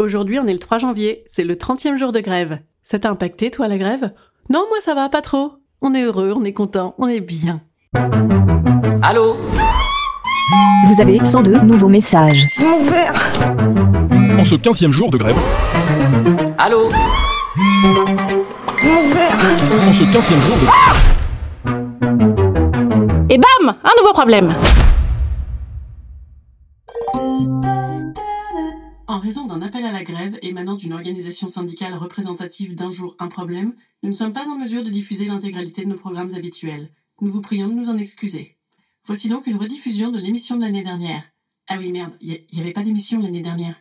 Aujourd'hui, on est le 3 janvier, c'est le 30e jour de grève. Ça t'a impacté, toi, la grève? Non, moi, ça va pas trop. On est heureux, on est content, on est bien. Allô? Vous avez 102 nouveaux messages. En ce 15e jour de grève, Allô? En ce 15e jour de Et bam Un nouveau problème En raison d'un appel à la grève émanant d'une organisation syndicale représentative d'un jour un problème, nous ne sommes pas en mesure de diffuser l'intégralité de nos programmes habituels. Nous vous prions de nous en excuser. Voici donc une rediffusion de l'émission de l'année dernière. Ah oui, merde, il n'y avait pas d'émission l'année dernière.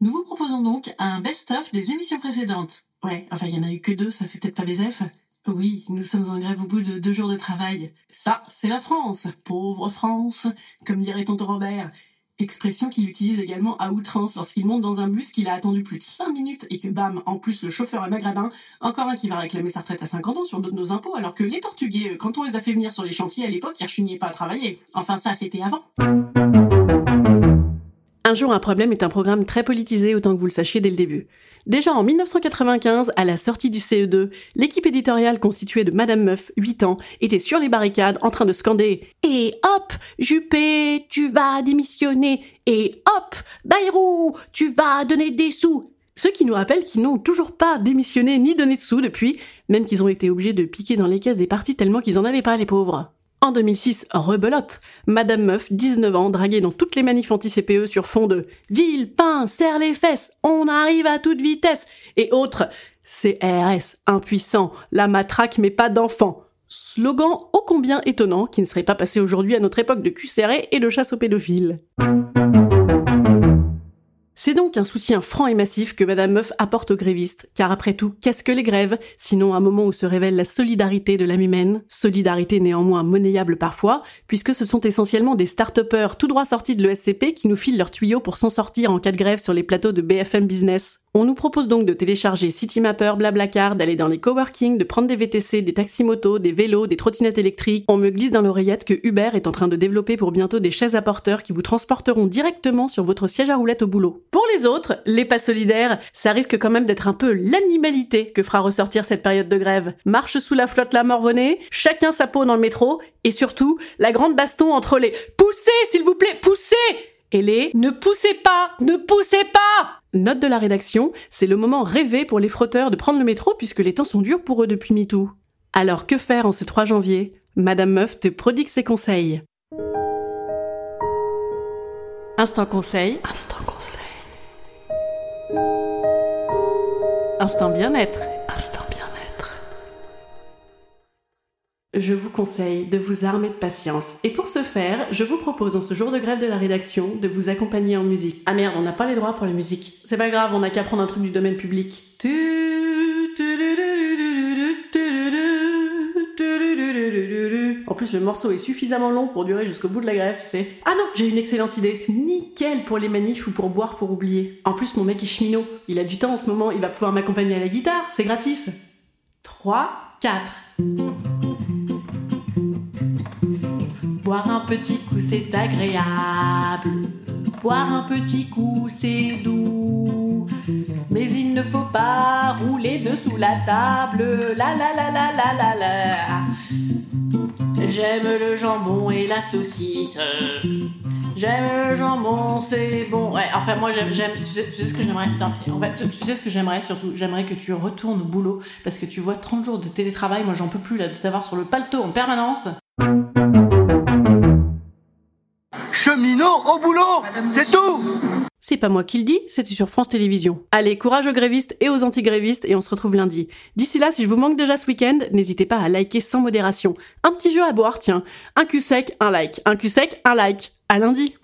Nous vous proposons donc un best-of des émissions précédentes. Ouais, enfin, il y en a eu que deux, ça fait peut-être pas BZF. Oui, nous sommes en grève au bout de deux jours de travail. Ça, c'est la France. Pauvre France, comme dirait tonton Robert. Expression qu'il utilise également à outrance lorsqu'il monte dans un bus qu'il a attendu plus de 5 minutes et que bam, en plus le chauffeur est maghrébin, encore un qui va réclamer sa retraite à 50 ans sur de nos impôts, alors que les Portugais, euh, quand on les a fait venir sur les chantiers à l'époque, ils rechignaient pas à travailler. Enfin ça, c'était avant. Un jour, un problème est un programme très politisé, autant que vous le sachiez dès le début. Déjà en 1995, à la sortie du CE2, l'équipe éditoriale constituée de Madame Meuf, 8 ans, était sur les barricades en train de scander Et hop, Juppé, tu vas démissionner Et hop, Bayrou, tu vas donner des sous Ce qui nous rappelle qu'ils n'ont toujours pas démissionné ni donné de sous depuis, même qu'ils ont été obligés de piquer dans les caisses des partis tellement qu'ils en avaient pas, les pauvres. En 2006, rebelote, Madame Meuf, 19 ans, draguée dans toutes les manifs anti-CPE sur fond de Ville, pain, serre les fesses, on arrive à toute vitesse et autres CRS, impuissant, la matraque mais pas d'enfant. Slogan ô combien étonnant qui ne serait pas passé aujourd'hui à notre époque de cul et de chasse aux pédophiles. C'est donc un soutien franc et massif que Madame Meuf apporte aux grévistes, car après tout, qu'est-ce que les grèves? Sinon un moment où se révèle la solidarité de l'âme humaine, solidarité néanmoins monnayable parfois, puisque ce sont essentiellement des start-upers tout droit sortis de l'ESCP qui nous filent leurs tuyaux pour s'en sortir en cas de grève sur les plateaux de BFM Business. On nous propose donc de télécharger Citymapper, Blablacar, d'aller dans les coworking, de prendre des VTC, des taxis-motos, des vélos, des trottinettes électriques. On me glisse dans l'oreillette que Uber est en train de développer pour bientôt des chaises à porteurs qui vous transporteront directement sur votre siège à roulette au boulot. Pour les autres, les pas solidaires, ça risque quand même d'être un peu l'animalité que fera ressortir cette période de grève. Marche sous la flotte la morvonnée, chacun sa peau dans le métro, et surtout, la grande baston entre les Poussez, s'il vous plaît, poussez et les Ne poussez pas Ne poussez pas Note de la rédaction, c'est le moment rêvé pour les frotteurs de prendre le métro puisque les temps sont durs pour eux depuis MeToo. Alors que faire en ce 3 janvier? Madame Meuf te prodigue ses conseils. Instant conseil. Instant conseil. Instant bien-être. Instant bien-être. Je vous conseille de vous armer de patience. Et pour ce faire, je vous propose en ce jour de grève de la rédaction de vous accompagner en musique. Ah merde, on n'a pas les droits pour la musique. C'est pas grave, on n'a qu'à prendre un truc du domaine public. En plus, le morceau est suffisamment long pour durer jusqu'au bout de la grève, tu sais. Ah non, j'ai une excellente idée. Nickel pour les manifs ou pour boire pour oublier. En plus, mon mec est cheminot. Il a du temps en ce moment, il va pouvoir m'accompagner à la guitare, c'est gratis. 3, 4. Petit coup, c'est agréable. Boire un petit coup, c'est doux. Mais il ne faut pas rouler dessous la table. La la la la la la la. J'aime le jambon et la saucisse. J'aime le jambon, c'est bon. Ouais, enfin moi j'aime. Tu sais, ce que j'aimerais? En fait, tu, tu sais ce que j'aimerais surtout? J'aimerais que tu retournes au boulot parce que tu vois 30 jours de télétravail. Moi j'en peux plus là de t'avoir sur le paletot en permanence. Au boulot, c'est tout C'est pas moi qui le dis, c'était sur France Télévisions. Allez, courage aux grévistes et aux anti-grévistes et on se retrouve lundi. D'ici là, si je vous manque déjà ce week-end, n'hésitez pas à liker sans modération. Un petit jeu à boire, tiens. Un cul sec, un like. Un cul sec, un like. À lundi.